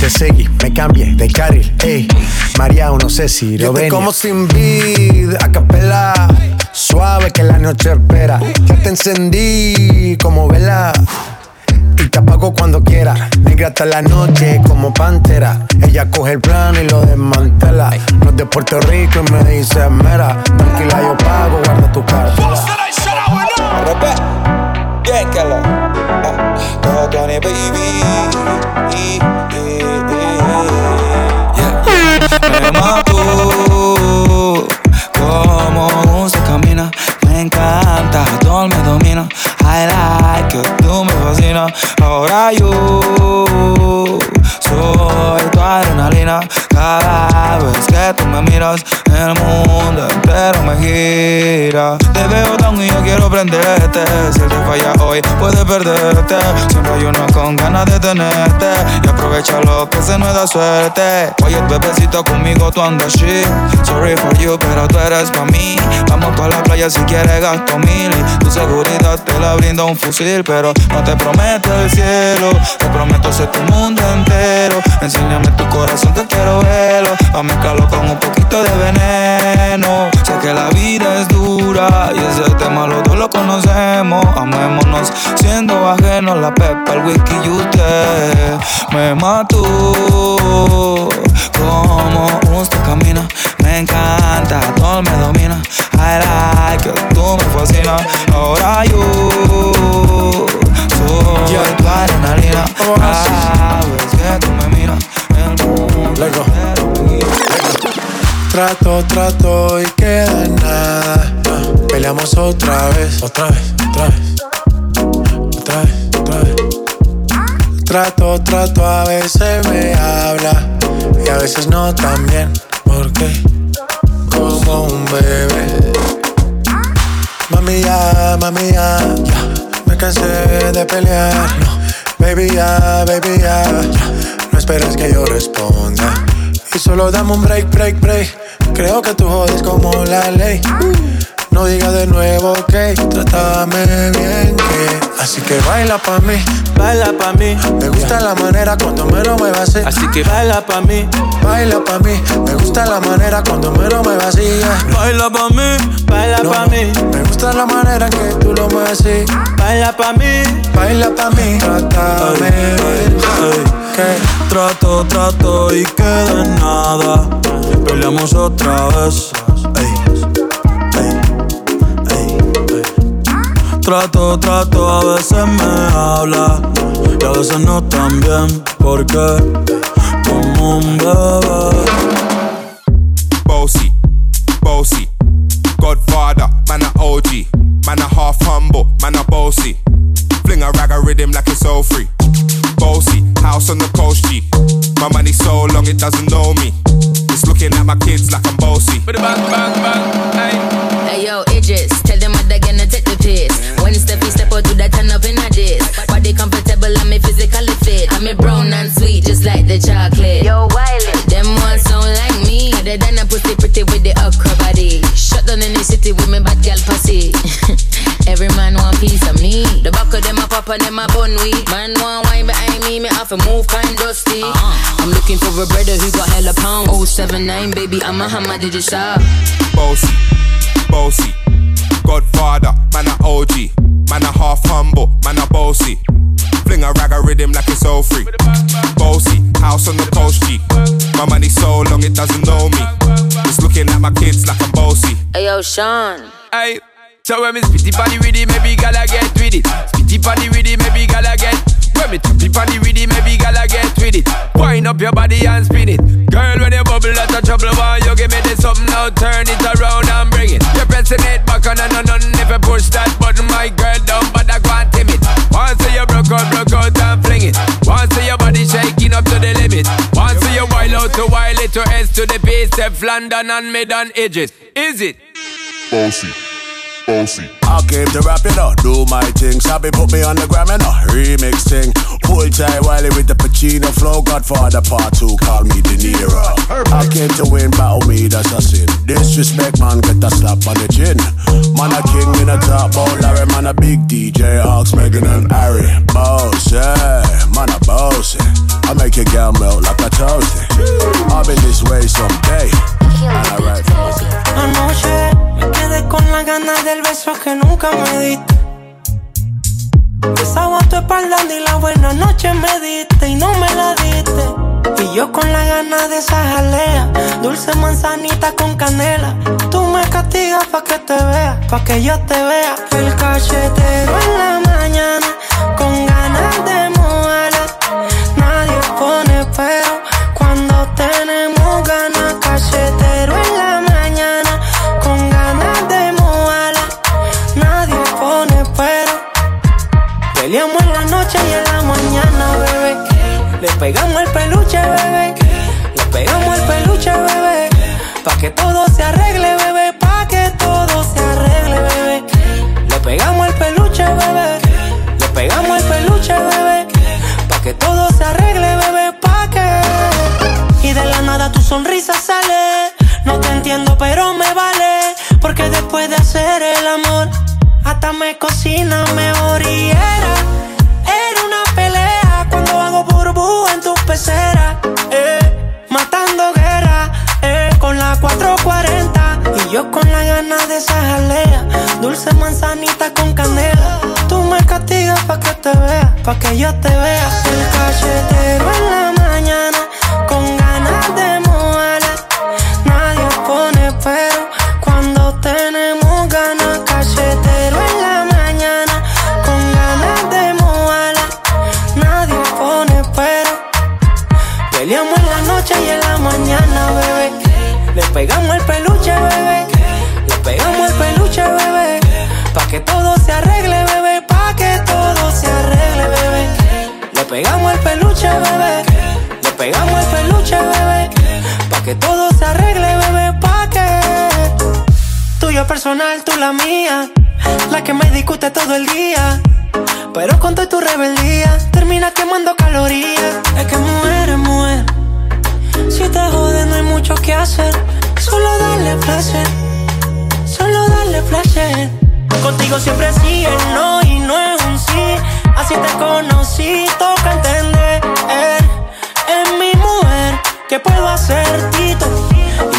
Te seguí, me cambié de carril, ey. María, no sé si lo ven. como sin vid, a capela. Suave que la noche espera. Ya te encendí como vela. Y te apago cuando quiera. Negra hasta la noche como pantera. Ella coge el plano y lo desmantela. No es de Puerto Rico y me dice mera. Tranquila, yo pago, guarda tu cartera. Bien, que lo. Todo Tony, baby. Me you, tú me fascinas. Ahora yo soy tu adrenalina. Cada vez que tú me miras, el mundo entero me gira. Te veo tan y yo quiero prenderte. Si te falla hoy, puedes perderte. Siempre hay uno con ganas de tenerte. Y aprovecha lo que se nos da suerte. Oye, bebecito, conmigo tú andas shit. Sorry for you, pero tú eres pa' mí. Vamos pa' la playa si quieres gasto mil. Y tu seguridad te la brinda un fusil. Pero no te prometo el cielo. Te prometo ser tu mundo entero. Enséñame tu corazón que quiero verlo. A mezclarlo con un poquito de veneno. Sé que la vida es dura y ese tema los dos lo conocemos. Amémonos siendo ajenos. La pepa, el whisky y usted me mató. Como usted camina, me encanta, todo me domina. I like tú me fascinas. Ahora yo soy tu adrenalina. Cada vez que tú me miras, el Trato, trato y queda en nada. Peleamos otra vez, otra vez, otra vez. Otra vez, otra vez. Trato, trato, a veces me habla y a veces no también. Porque como un bebé. Mami ya, mami ya. Me cansé de pelear. No. Baby ya, baby ya. No esperes que yo responda. Y solo dame un break, break, break. Creo que tú jodes como la ley. No digas de nuevo que trátame bien que Así que baila pa' mí, baila pa' mí. Me gusta la manera cuando me lo muevas así. Así que baila pa' mí, baila pa' mí. Me gusta la manera cuando me lo muevas así Baila pa' mí, baila No, pa' mí. Me gusta la manera que tú lo mueves así. Baila pa' mí, baila pa' mí. Trátame bien que Trato, trato y queda en nada. Peleamos otra vez. Ey, Trato, trato, a veces me habla y a veces no tan bien. Porque como un bebé. Bossy, bossy, Godfather, man a OG, man a half humble, man a bossy. Fling a rag a rhythm like it's all free. Bossy, house on the coast G. My money so long it doesn't know me. It's looking at my kids like I'm bossy. Bang, bang, bang, hey. yo, Idris, this. Body comfortable, I'm me physically fit. I'm a brown and sweet, just like the chocolate. Yo, Wiley, them ones sound like me. Other than a pussy pretty with the upper body. Shut down in the city with me bad girl pussy. [LAUGHS] Every man want piece of me. The back of them a pop and them a bun weed. Man want wine behind me, me have to move kind dusty. Uh-huh. I'm looking for a brother who got hella pound. 079, baby, I'm a hammer, did you shop? Bossy, bossy, Godfather, man a OG, man a half humble, man a bossy. Fling a rag a rhythm like it's all free. Bossy, house on the coast G. My money so long it doesn't know me. It's looking at my kids like I'm bossy. Hey yo, Sean. Hey, so when me spitty body with it, maybe gala get with it. Spitty body with it, maybe gala get. When me tappy body with it, maybe gala get with it. Wind up your body and spin it. Girl, when you bubble, that's a trouble. Why you give me this something now? Turn it around and bring it. You're pressing it back on and on and if you push that button, my girl down, but I can't tame it. Once you broke out, broke out and fling it. Once your body shaking up to the limit. Once you wild out to wild it to S to the base, London and mid and edges. Is it? Bossy, bossy. I came to rap it up, do my thing. Sabi put me on the gram and a remix thing. Pull tight Wiley with the Pacino flow. Godfather part two, call me De Niro. I came to win, battle me, that's a sin. Disrespect, man, get a slap on the chin. Man, a king in a top bowl, Larry, man, a big DJ, Ox, Megan and Harry. Boss, yeah, man, a boss. I make your girl melt like a toasty. I'll be this way someday. Anoche me quedé con la ganas del beso que nunca me diste. Besaba tu espalda y la buena noche me diste y no me la diste. Y yo con la gana de esa jalea, dulce manzanita con canela. Tú me castigas pa' que te vea, pa' que yo te vea. El cachetero en la mañana, con ganas de mojarla. Nadie pone pero Le pegamos el peluche, bebé. Le pegamos el peluche, bebé. Pa' que todo se arregle, bebé. Pa' que todo se arregle, bebé. Le pegamos el peluche, bebé. Le pegamos el peluche, bebé. Pa' que todo se arregle, bebé. Pa' que. Y de la nada tu sonrisa sale. No te entiendo, pero me vale. Porque después de hacer el amor, hasta me cocina mejor y. en tu pecera. Eh, matando guerra, eh, con la 440. Y yo con la gana de esa jalea. Dulce manzanita con canela. Tú me castigas pa' que te vea, pa' que yo te vea. El cachetero en la mañana, peluche, bebé. Le pegamos el peluche, bebé. Pa' que todo se arregle, bebé. Pa' que todo se arregle, bebé. Le pegamos el peluche, bebé. Le pegamos el peluche, bebé. Pa' que todo se arregle, bebé. Pa' que. Tuyo personal, tú la mía. La que me discute todo el día. Pero con toda tu rebeldía, termina quemando calorías. Es que mujer es mujer. Si te jode, no hay mucho que hacer. Solo darle placer. Solo darle placer. Contigo siempre sí el no y no es un sí. Así te conocí, toca entender. Es mi mujer, ¿qué puedo hacer, Tito?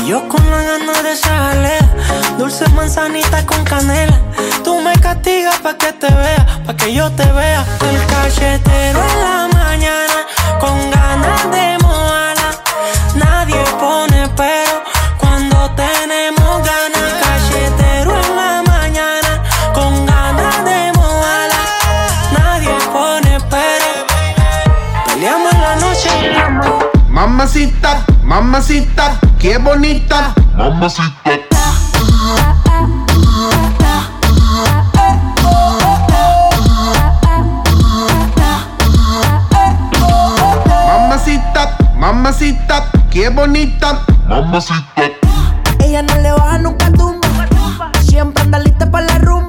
Y yo con la gana de jalea. Dulce manzanita con canela. Tú me castigas pa' que te vea, pa' que yo te vea. El cachetero en la mañana, con ganas de mojarla. Mamacita, mamacita, qué bonita. Mamacita. Mamacita, mamacita, qué bonita. Mamacita. Ella no le baja nunca tumba. Siempre anda lista para la rumba.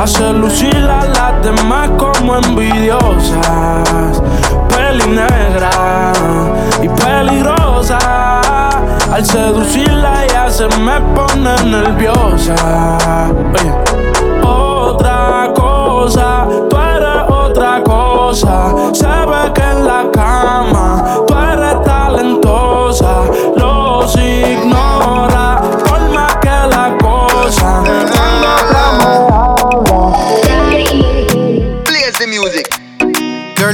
Hace lucir a las demás como envidiosas. Peli negra y peligrosa. Al seducirla ella se me pone nerviosa. Oye. Otra cosa, tú eres otra cosa. Se ve que en la cama tú eres talentosa. Los ignora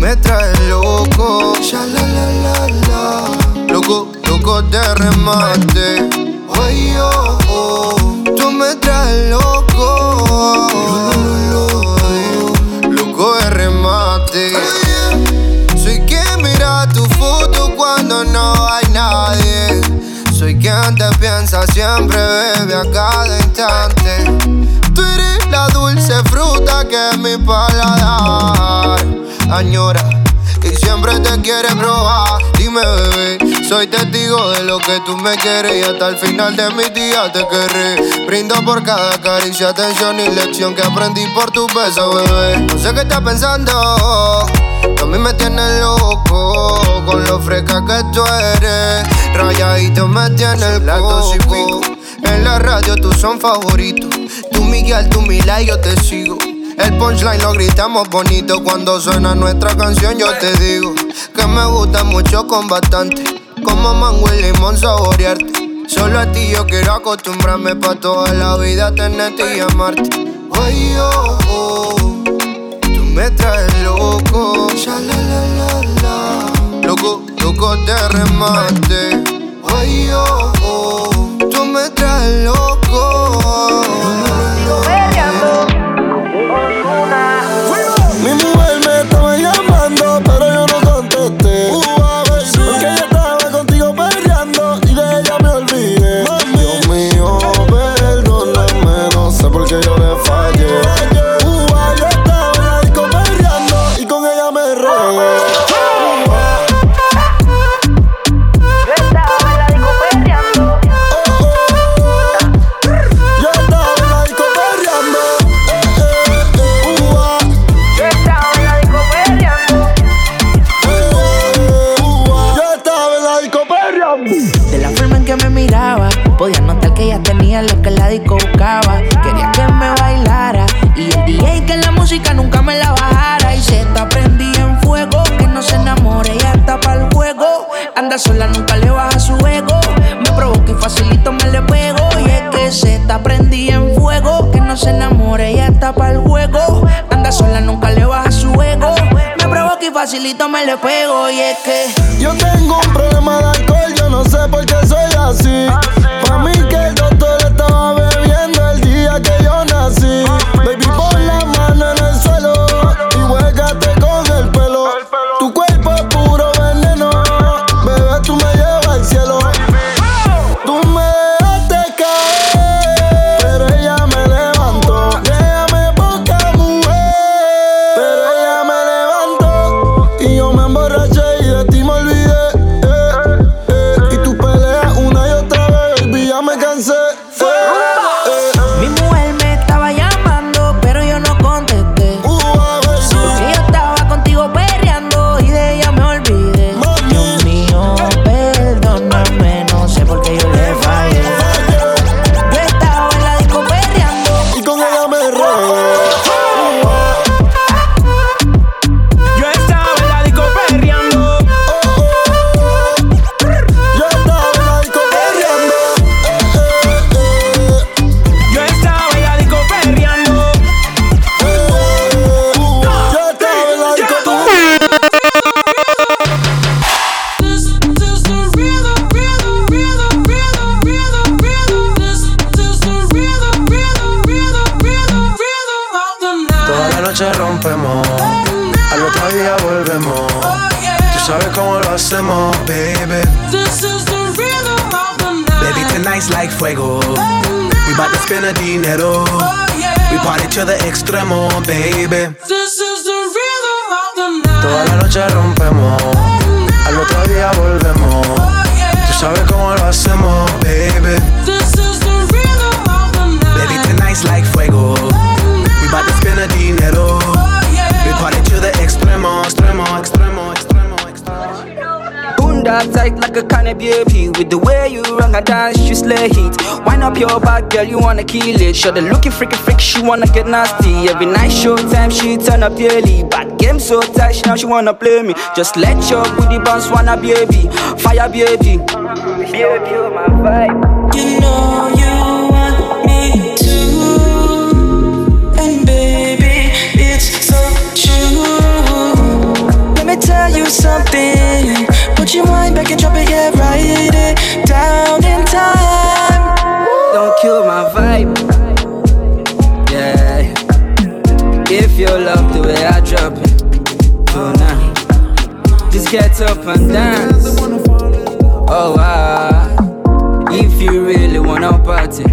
me traes loco. Ya. Loco, loco de remate. Ay, oh, oh, tú me traes loco. Loco de remate. Soy quien mira tu foto cuando no hay nadie. Soy quien te piensa siempre, bebe a cada instante. Tú eres la dulce fruta que mi paladar añora y siempre te quiere probar. Dime, bebé, soy testigo de lo que tú me quieres y hasta el final de mis días te querré. Brindo por cada caricia, atención y lección que aprendí por tu beso, bebé. No sé qué estás pensando, a mí me tienes loco con lo fresca que tú eres. Rayadito me tiene el coco. En la radio tú son favoritos. Tú Miguel, tú Mila y yo te sigo. El punchline lo gritamos bonito cuando suena nuestra canción. Yo te digo que me gusta mucho con bastante. Como mango y limón saborearte. Solo a ti yo quiero acostumbrarme pa' toda la vida tenerte y amarte. Ay, oh, oh, tú me traes loco. Ya. Loco, loco de remate. Ay, oh, oh, tú me traes loco. Facilito me le pego. Y es que Yo tengo un problema de alcohol, yo no sé por qué soy así. Girl, you wanna kill it. Show the looking freaky freak, she wanna get nasty. Every night, showtime, she turn up daily Bad game so tight, now she wanna play me. Just let your booty bounce, wanna baby. Fire baby. Baby, you're my vibe. You know you want me to, and baby, it's so true. Let me tell you something. Put your mind back and drop it, yeah, write it down get up and dance. Oh wow If you really wanna party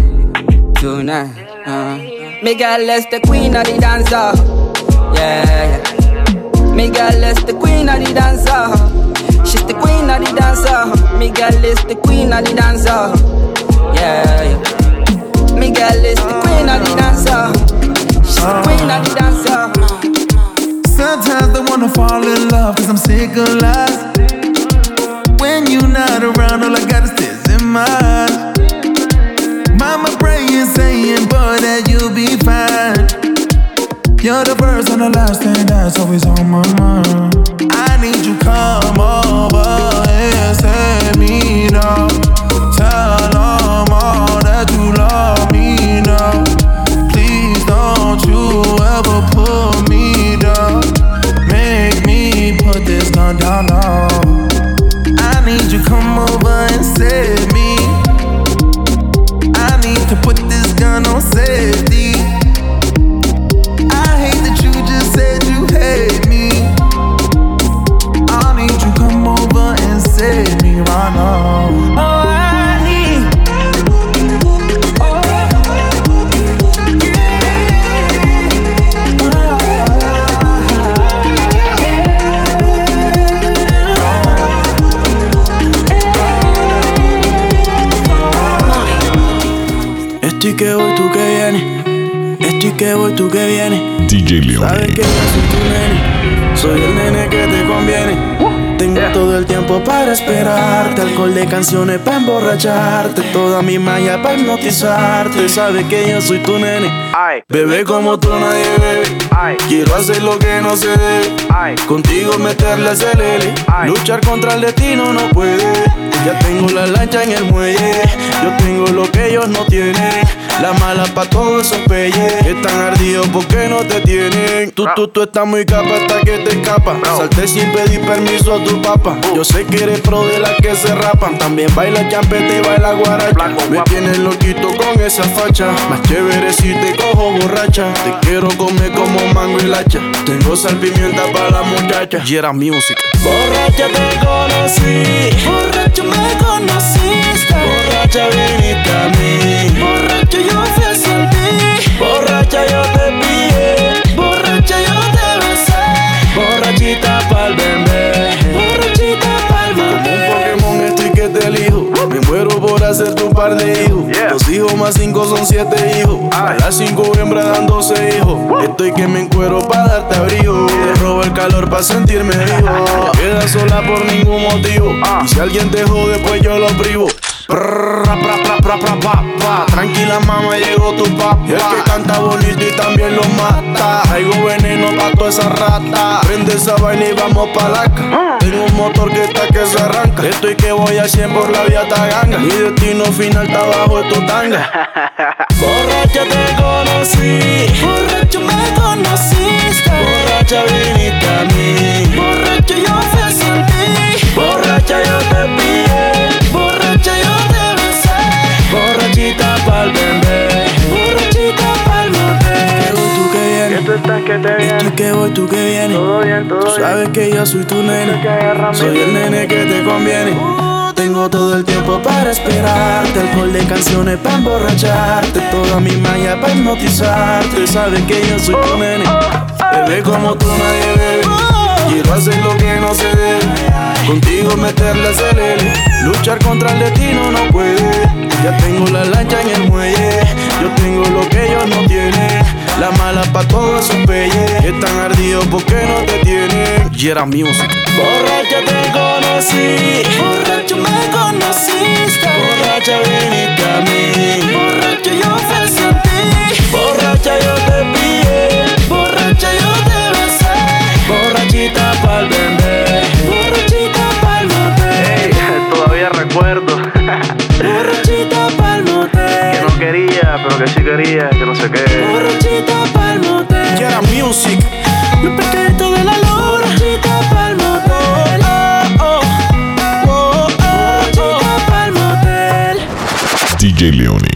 Tonight uh. Me girl, the queen of the dancer. Yeah, yeah Me girl, the queen of the dancer. She's the queen of the dancer. Me girl is the queen of the dancer. Yeah, yeah. Me girl is the queen of the dancer. She's the queen of the dancer Sometimes I wanna fall in love cause I'm sick of lies. When you're not around, all I got is this in mind. Mama praying, saying, boy, that you'll be fine. You're the first and the last thing that's always on my mind. I need you come over and set me down. Que voy, tú que vienes. DJ Leon. Sabes que yo soy tu nene. Soy el nene que te conviene. Tengo todo el tiempo para esperarte. Alcohol de canciones para emborracharte. Toda mi malla para hipnotizarte. Sabes que yo soy tu nene. Bebé como tú nadie bebe. Quiero hacer lo que no se debe. Contigo meterle acelere. Luchar contra el destino no puede. Ya tengo la lancha en el muelle. Yo tengo lo que ellos no tienen. La mala pa' todos esos peyes. Están ardidos porque no te tienen. Tú, tú, tú estás muy capa hasta que te escapas. Salté sin pedir permiso a tu papá. Yo sé que eres pro de las que se rapan. También baila champeta y baila guaracha. Me tienes loquito con esa facha. Más chévere si te cojo borracha. Te quiero comer como mango y lacha. Tengo sal pimienta para la muchacha. Y era music. Borracha te conocí. Borracho me conociste. Por hacerte un par de hijos. Dos hijos más cinco son siete hijos. A las cinco hembras dan doce hijos. Estoy que me encuero para darte abrigo. Te robo el calor para sentirme vivo. [LAUGHS] Quedas sola por ningún motivo. Y si alguien te jode, pues yo lo privo. Prrr, pra, pra, pra, pra, pa, pa. Tranquila mamá, llegó tu papá. Y el que canta bonito y también lo mata. Traigo veneno pa' toda esa rata. Prende esa vaina y vamos pa' la ca. Tengo un motor que está que se arranca. Estoy que voy a 100 por la vía Taganga. Mi destino final está bajo de tu tanga. [LAUGHS] Borracha te conocí. Borracho me conociste. Borracha viniste a mí. Borracho yo fui hacia ti Borracha yo Pa'l bebé Que voy tú que vienes tú que vienes. Tú sabes que yo soy tu nene. Soy el nene que te conviene. Tengo todo el tiempo para esperarte, alcohol de canciones para emborracharte, toda mi malla para hipnotizarte. Sabes que yo soy tu nene, bebé como tú nadie bebe. Quiero hacer lo que no se debe, contigo meterle acelere. Luchar contra el destino no puede. Ya tengo la lancha en el muelle, yo tengo lo que ellos no tienen. La mala pa' todos sus peyes, están ardidos porque no te tienen. Y era music. Borracha te conocí, borracho me conociste, borracha viniste a mí, borracho yo ofrecí en ti, borracha yo te pillé, borracha yo te besé, borrachita pa'l vender, borrachita pa'l motel. [LAUGHS] todavía recuerdo. [LAUGHS] Borrachita pa'l quería, pero que sí quería, que no sé qué. borrachita pa'l motel. Y era music, borrachita pa'l motel. Oh, oh, oh, oh, borrachita pa'l motel. DJ Leone.